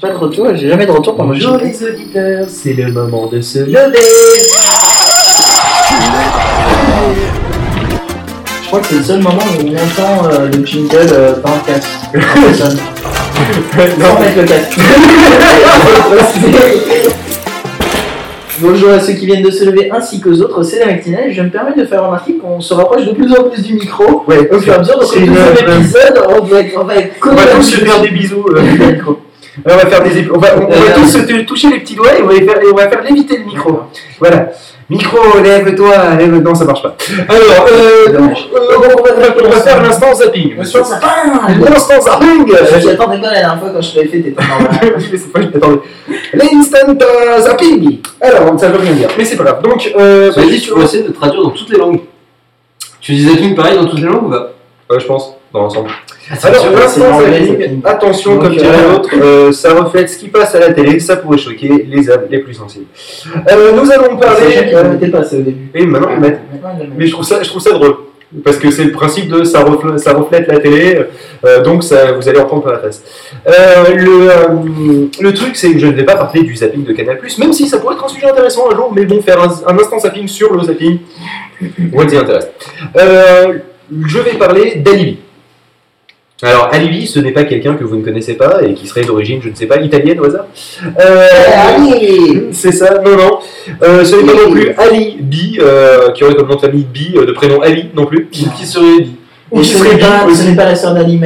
Pas de retour, j'ai jamais de retour pendant Bonjour les auditeurs, c'est le moment de se lever. Je crois que c'est le seul moment où on entend euh, le jingle euh, dans le casque. Personne. Sans mettre le casque. Bonjour à ceux qui viennent de se lever ainsi qu'aux autres, c'est la matinale. Je me permets de faire remarquer qu'on se rapproche de plus en plus du micro. Ouais, Au fur et à mesure, donc une- deuxième épisode, on va être, on va être On va tous au se faire des bisous. euh, au micro. On va faire des on va, on, on va Euh, tous se toucher les petits doigts et on va, faire, on va faire léviter le micro. Voilà. Micro, lève-toi, lève. Non, ça marche pas. Alors, euh, donc, euh, on, va, faire l'instant zapping. L'instant zapping Je m'y attendais pas la dernière fois quand je l'avais fait, t'étais. Je pas, je m'attendais. L'instant euh, zapping Alors, ça veut rien dire, mais c'est pas grave. Donc, euh, vas-y, que tu peux essayer de traduire dans toutes les langues. Tu dis zapping pareil dans toutes les langues ou pas? Ouais, je pense, dans l'ensemble. c'est Alors, l'instant zapping. attention, Donc, comme dirait l'autre, euh, ça reflète ce qui passe à la télé, ça pourrait choquer les âmes les plus sensibles. Euh, nous allons C'est parler. qui euh, ne mettaient pas ça au début. et maintenant, mettent. Mais je trouve ça, je trouve ça drôle. Parce que c'est le principe de ça reflète, ça reflète la télé, euh, donc ça, vous allez en prendre plein la face. Le, le truc, c'est que je ne vais pas parler du zapping de Canal, même si ça pourrait être un sujet intéressant un jour, mais bon, faire un, un instant zapping sur le zapping, what the intéresse. Je vais parler d'Alibi. Alors, Alibi, ce n'est pas quelqu'un que vous ne connaissez pas et qui serait d'origine, je ne sais pas, italienne au hasard. Euh, Allez c'est ça, non, non. Euh, ce n'est pas non plus Ali B, euh, qui aurait comme nom de famille B, euh, de prénom Ali non plus. Qui, qui serait dit Ou ce n'est pas, ce pas la sœur d'Ali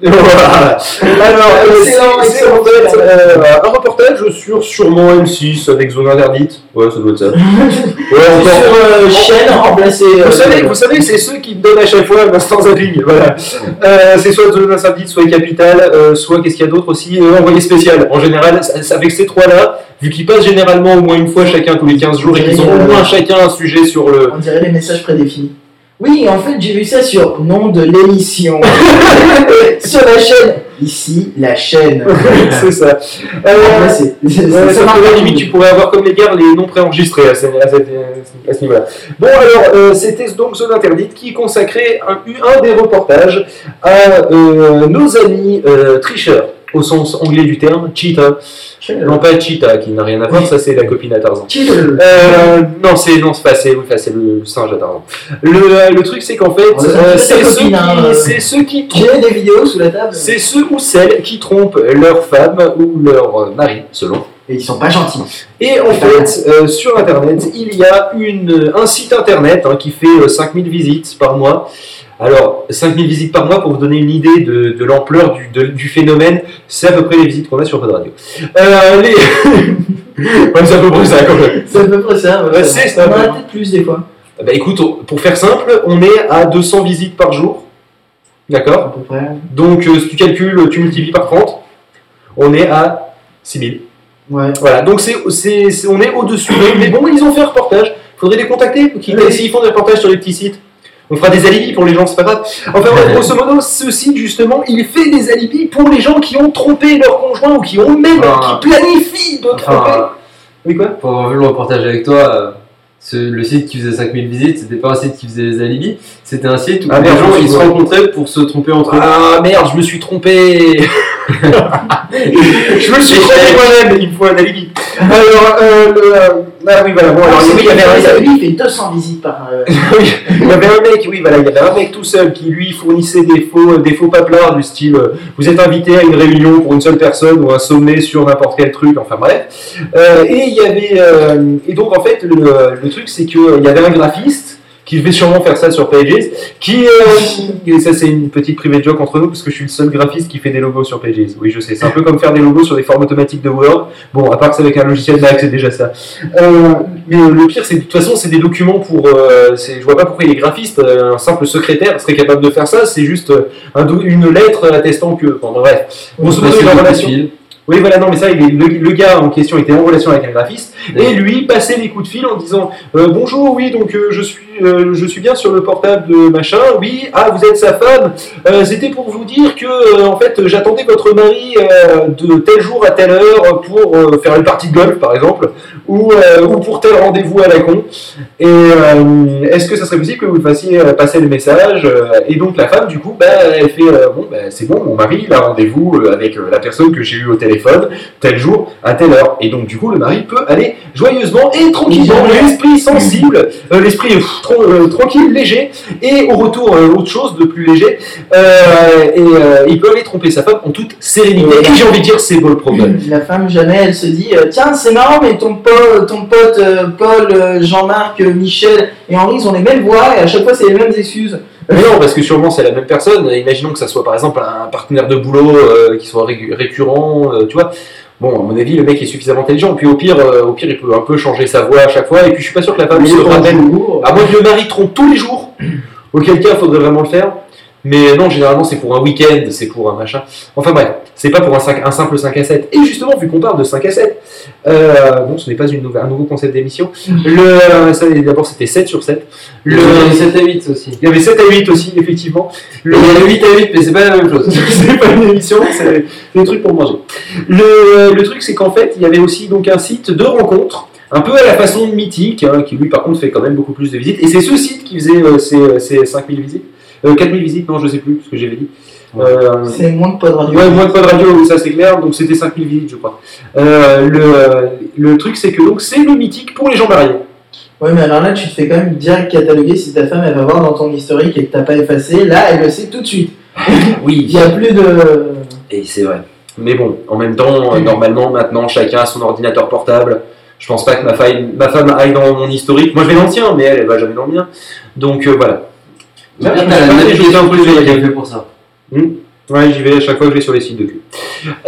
Voilà. Alors, euh, c'est c'est en fait euh, un reportage sur sûrement M6 avec zone interdite. Ouais, ça doit être ça. Ouais. Sur euh, chaîne remplacée. euh, Vous savez, vous savez, c'est ceux qui donnent à chaque fois un instant zapping. Voilà. Euh, c'est soit zone interdite, soit capitale, euh, soit qu'est-ce qu'il y a d'autre aussi euh, Envoyé spécial. En général, avec ces trois-là, vu qu'ils passent généralement au moins une fois chacun tous les 15 jours et qu'ils ont au moins chacun un sujet sur le. On dirait les messages prédéfinis. Oui, en fait, j'ai vu ça sur nom de l'émission. sur la chaîne. Ici, la chaîne. c'est ça. Euh, c'est- limite, tu pourrais avoir comme les gars les noms préenregistrés à ce, à cette- à ce niveau-là. Bon, alors, euh, c'était donc Zone Interdite qui consacrait un, un des reportages à euh, nos amis euh, tricheurs, au sens anglais du terme, cheetah. Non, pas cheetah, qui n'a rien à voir, ça c'est la copine à Tarzan. Euh, non, c'est non, c'est pas- c'est oui, le singe à Tarzan. Le, le truc, c'est qu'en fait, euh, c'est ceux, hein, ceux qui J'ai des vidéos sous la table. c'est ceux ou celles qui trompent leur femme ou leur mari, selon. Et ils sont pas gentils. Et en fait, euh, sur Internet, il y a une, un site Internet hein, qui fait euh, 5000 visites par mois. Alors, 5000 visites par mois, pour vous donner une idée de, de l'ampleur du, de- du phénomène, c'est à peu près les visites qu'on a sur Pod Radio. Euh, les... ouais, c'est à peu près ça quand même. C'est à peu près ça. ouais. C'est. On en a peut-être plus des fois. Bah écoute, on- pour faire simple, on est à 200 visites par jour. D'accord? À peu près. Donc, euh, si tu calcules, tu multiplies par 30, on est à 6000. Ouais. Voilà, donc c'est, c'est, c'est- on est au-dessus d'eux. Mais bon, ils ont fait un reportage. Faudrait les contacter. Oui. S'ils font des reportages sur les petits sites, on fera des alibis pour les gens, c'est pas grave. Enfin, bref, grosso modo, ce site, justement, il fait des alibis pour les gens qui ont trompé leur conjoint ou qui ont même, Ah. qui planifient de tromper. Enfin, Oui, quoi? Pour avoir vu le reportage avec toi, euh, ce- le site qui faisait 5000 visites, c'était pas un site qui faisait des alibis, c'était un site où Ah, les merde, gens ils se rencontraient pour se tromper entre eux. Ah merde, je me suis trompé. je me suis trompé moi-même. Il me faut un alibi. Alors, euh, le, euh, ah oui, voilà. Bon, alors, il y avait un- Lui, il fait 200 visites par. euh, il y avait un mec, oui, voilà, il y avait un mec tout seul qui lui fournissait des faux, des faux paplards du style euh, vous êtes invité à une réunion pour une seule personne ou un sommet sur n'importe quel truc, enfin bref. Euh, et il y avait, euh, et donc en fait, le, le truc c'est qu'il y avait un graphiste qui devait sûrement faire ça sur Pages, qui, euh, et ça c'est une petite private joke entre nous parce que je suis le seul graphiste qui fait des logos sur Pages. Oui, je sais, c'est un peu comme faire des logos sur des formes automatiques de Word. Bon, à part que c'est avec un logiciel Mac, c'est déjà ça. Euh, mais le pire, c'est de toute façon, c'est des documents pour. euh, je vois pas pourquoi les graphistes, euh, un simple secrétaire serait capable de faire ça. C'est juste euh, une lettre attestant que. Bon, bref. Grosso modo, il est de relation. Oui, voilà, non, mais ça, il est- le, le gars en question était en relation avec un graphiste et lui passait les coups de fil en disant euh, Bonjour, oui, donc euh, je, suis, euh, je suis bien sur le portable de machin. Oui, ah, vous êtes sa femme. C'était pour vous dire que, en fait, j'attendais votre mari de tel jour à telle heure pour faire une partie de golf, par exemple, ou, euh, ou pour tel rendez-vous à la con. Et euh, est-ce que ça serait possible que vous fassiez euh, passer le message Euh, Et donc, la femme, du coup, bah, elle fait Bon, bah, c'est bon, mon mari, il a rendez-vous avec la personne que j'ai eue au téléphone. tel jour, à telle heure. Et donc, du coup, le mari peut aller joyeusement et tranquillement, l'esprit sensible, l'esprit tranquille, léger, et au retour, autre chose de plus léger. Et il peut aller tromper sa femme en toute sérénité. Et j'ai envie de dire, c'est beau le problème. La femme, jamais elle se dit Tiens, c'est marrant, mais ton, pote, ton pote euh, Paul, euh, Jean-Marc, euh, Michel et Henri, ils ont les mêmes voix et à chaque fois, c'est les mêmes excuses. Mais non, parce que sûrement c'est la même personne. Imaginons que ça soit par exemple un partenaire de boulot euh, qui soit ré- récurrent, euh, tu vois. Bon, à mon avis, le mec est suffisamment intelligent. Puis au pire, euh, au pire, il peut un peu changer sa voix à chaque fois. Et puis je suis pas sûr que la femme se le rappelle. À moins que le mari trompe tous les jours. Auquel cas, il faudrait vraiment le faire. Mais non, généralement, c'est pour un week-end, c'est pour un machin. Enfin bref, c'est pas pour un, 5 un simple 5 à 7. Et justement, vu qu'on parle de 5 à 7, euh, bon, ce n'est pas une nouvelle- un nouveau concept d'émission. Le, D'abord, c'était 7 sur 7. Le Le, 7 à 8 aussi. il y avait 7 à 8 aussi, effectivement. Il y a le 8 à 8, mais c'est pas la même chose. c'est pas une émission, c'est des trucs pour manger. Le, le truc, c'est qu'en fait, il y avait aussi donc un site de rencontres, un peu à la façon de Mythique, hein, qui lui, par contre, fait quand même beaucoup plus de visites. Et c'est ce site qui faisait euh, ces, ces 5000 visites. Euh, 4000 visites, non, je sais plus, ce que j'avais dit. Euh, c'est moins de pas de radio. Ouais, moins de pas de radio, ça c'est clair, donc c'était 5000 visites, je crois. Euh, le, le truc, c'est que donc c'est le mythique pour les gens mariés. Ouais, mais alors là, tu te fais quand même direct cataloguer si ta femme elle va voir dans ton historique et que t'as pas effacé. Là, elle le sait tout de suite. Il Oui, y a plus de. Et c'est vrai. Mais bon, en même temps, euh, normalement, maintenant, chacun a son ordinateur portable. Je pense pas que ma, faille- ma femme aille dans mon historique. Moi, je vais dans le tien, mais elle, elle va jamais dans le mien. Donc euh, voilà. T'as la peu sur privée la qui est gueule. fait pour ça. Ouais, j'y vais à chaque fois que je vais sur les sites de cul.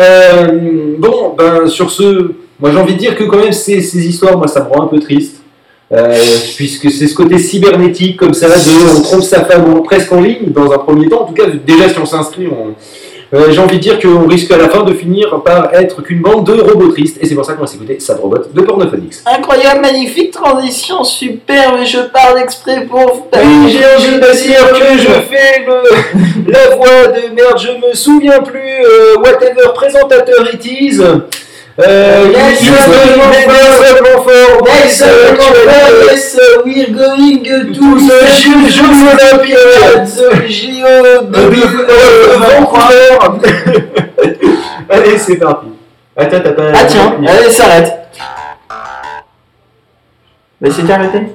Euh, bon, ben sur ce, moi j'ai envie de dire que quand même ces, ces histoires, moi ça me rend un peu triste. Euh, puisque c'est ce côté cybernétique comme ça, de on trompe sa femme presque en ligne, dans un premier temps, en tout cas déjà si on s'inscrit, on- euh, j'ai envie de dire qu'on risque à la fin de finir par être qu'une bande de robots tristes, et c'est pour ça qu'on va s'écouter Sad Robot de Pornophonix. Incroyable, magnifique transition, superbe, je parle exprès pour. Oui, j'ai envie de dire que je fais le, la voix de merde, je me souviens plus, euh, whatever présentateur it is. Euh, Yes, Yes, yes, yes, we're going to Jeux Olympiques the de. Allez, c'est parti. Attends, t'as pas. Ah tiens, allez, s'arrête. Mais c'était arrêté.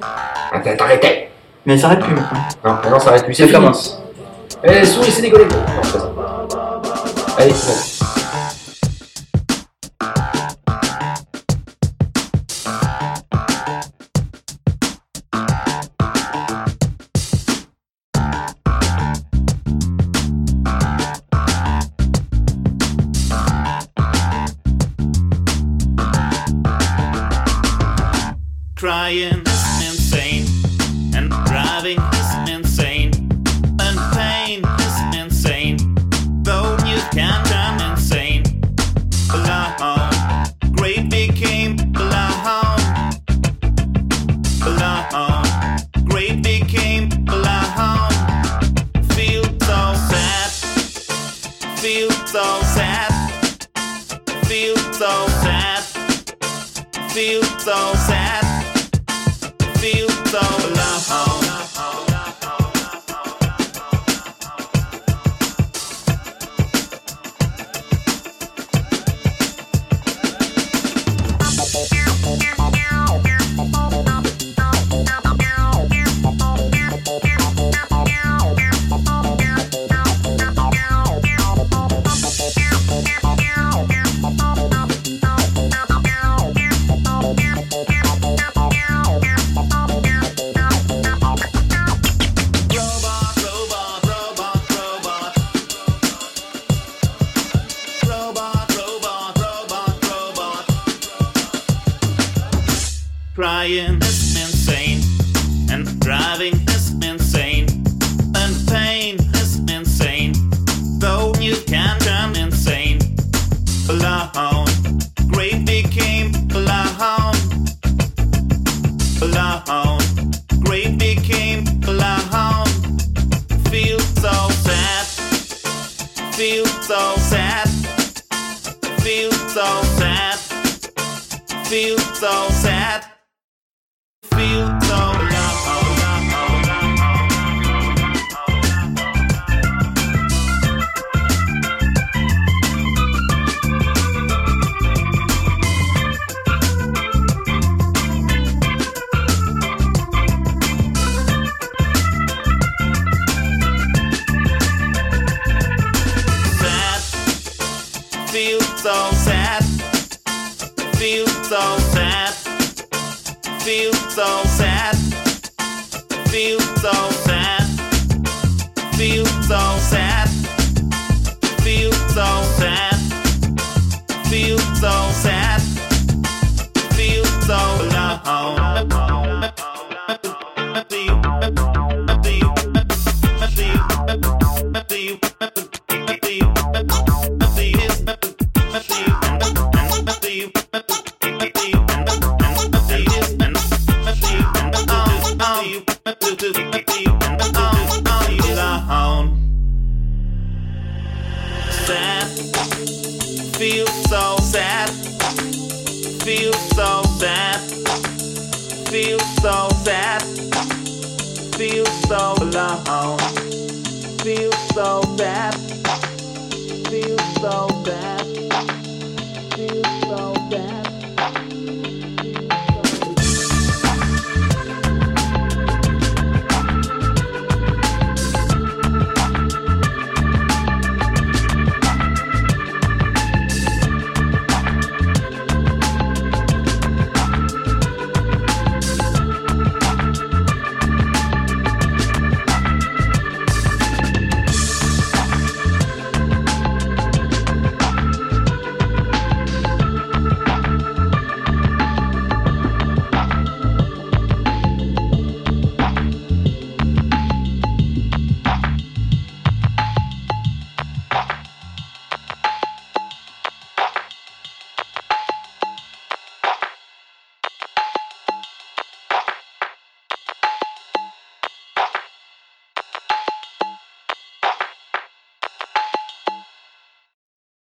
Attends, t'arrêtais. Mais ça s'arrête plus maintenant. Non, maintenant ça arrête plus, c'est commence. Eh, souris, c'est décollé. Non, c'est ça. Allez, c'est Crying is insane, and driving is insane, and pain is insane. Though you can turn insane. Alone, great became alone. Alone, great became alone. Feel so sad, feel so sad, feel so sad, feel so sad so Crying is insane, and driving is insane, and pain is insane. Though you can turn insane. Alone, great became alone. Alone, great became alone. Feel so sad. Feel so sad. Feel so sad. Feel so Feel so sad. Feel so sad. Feel so sad. Feel so sad. Feel so sad. So sad, feel so alone, feel so sad, feel so bad.